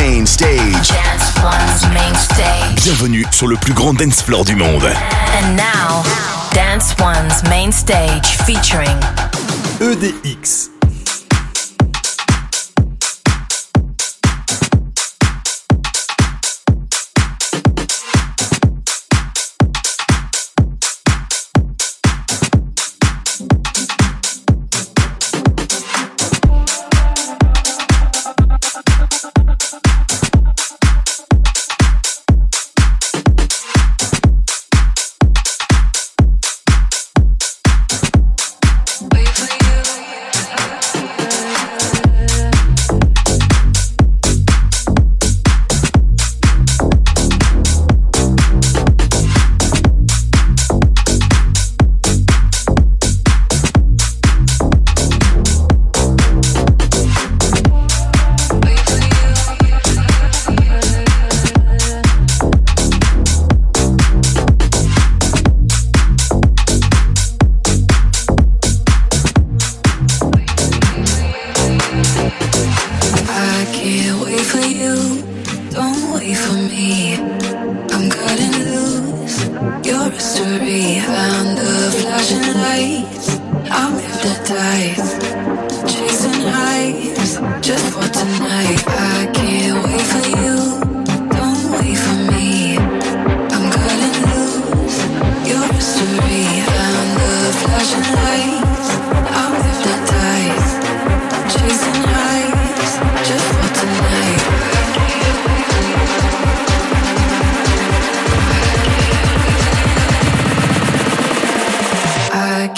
main stage. Dance One's main stage. Bienvenue sur le plus grand dance floor du monde. And now, Dance One's main stage featuring EDX.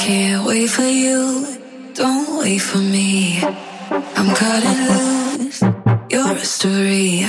can't wait for you. Don't wait for me. I'm cutting loose your story.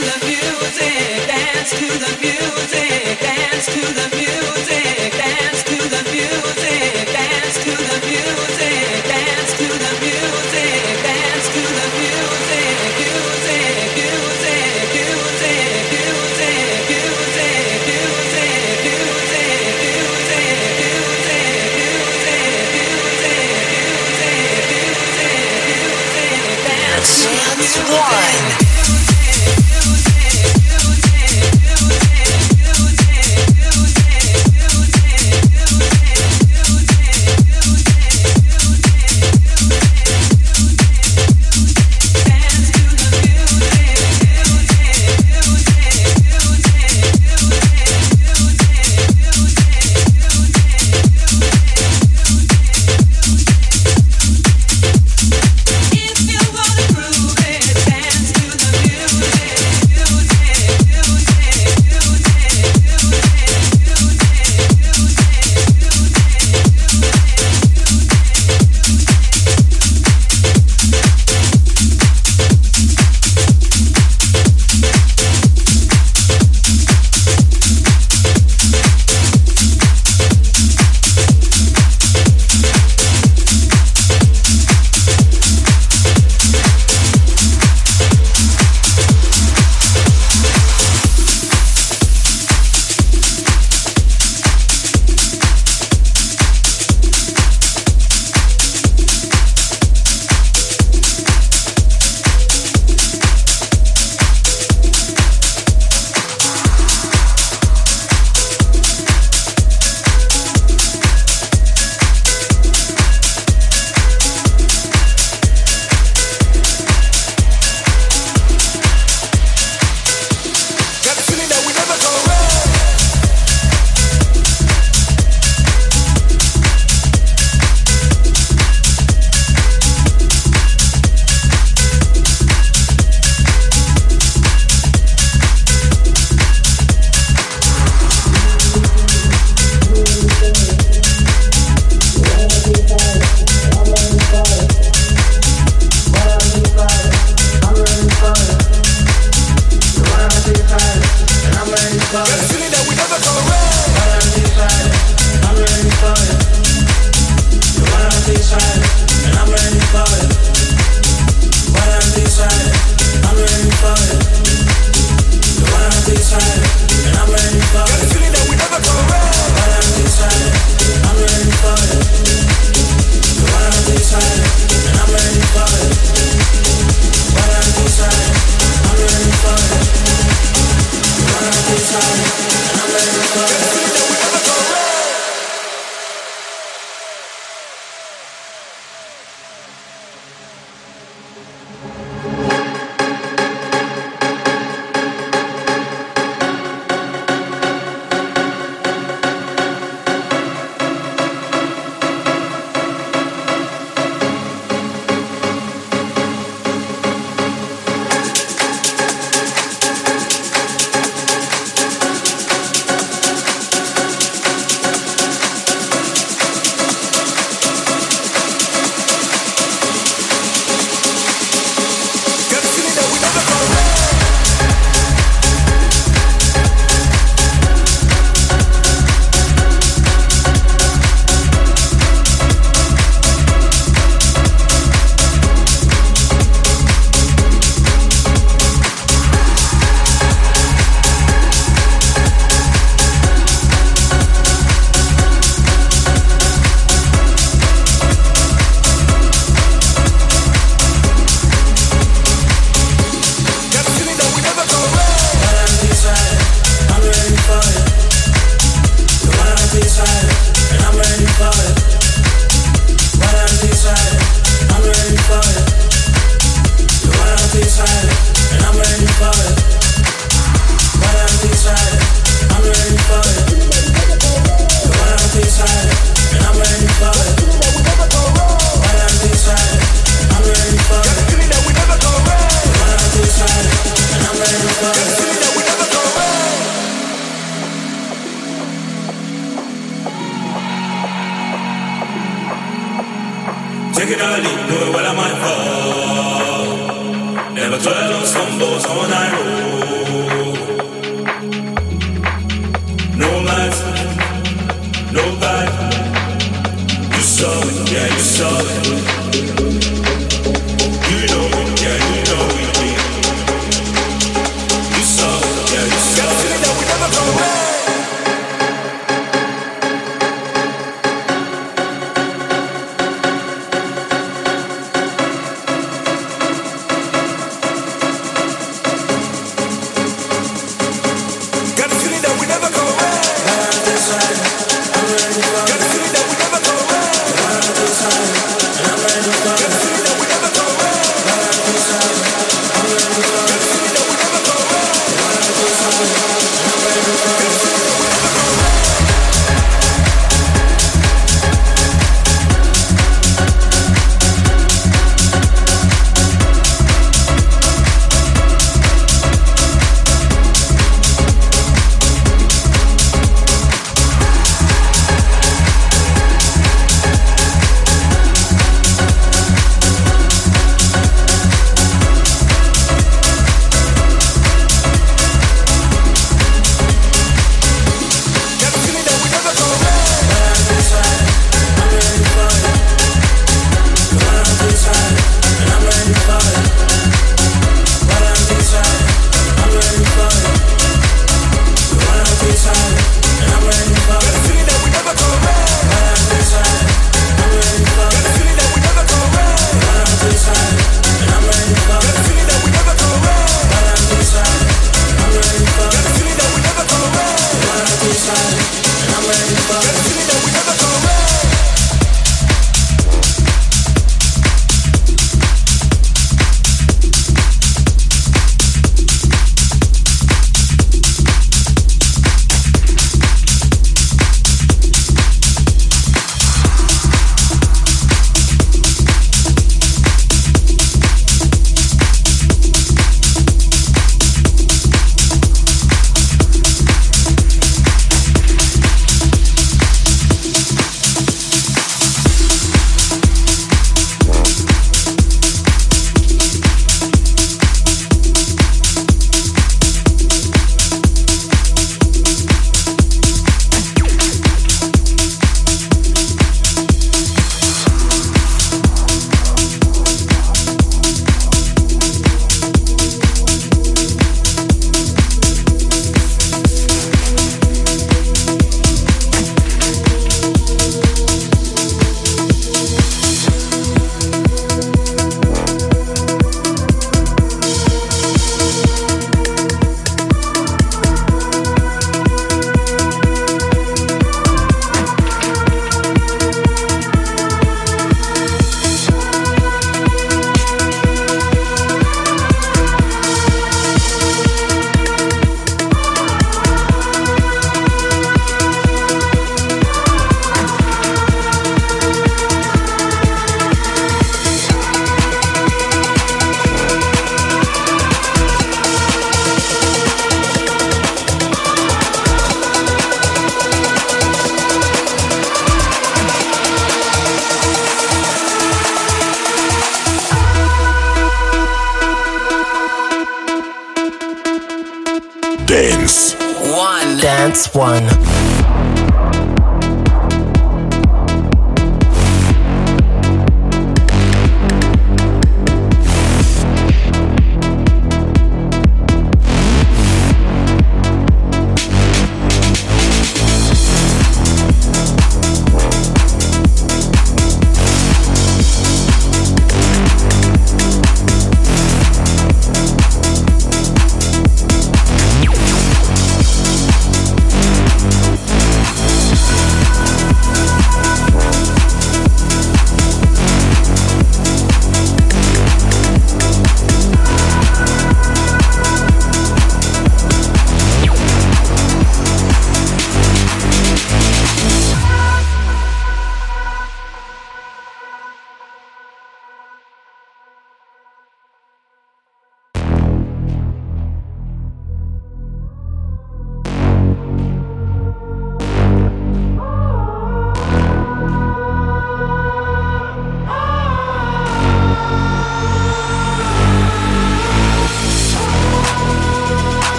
love you.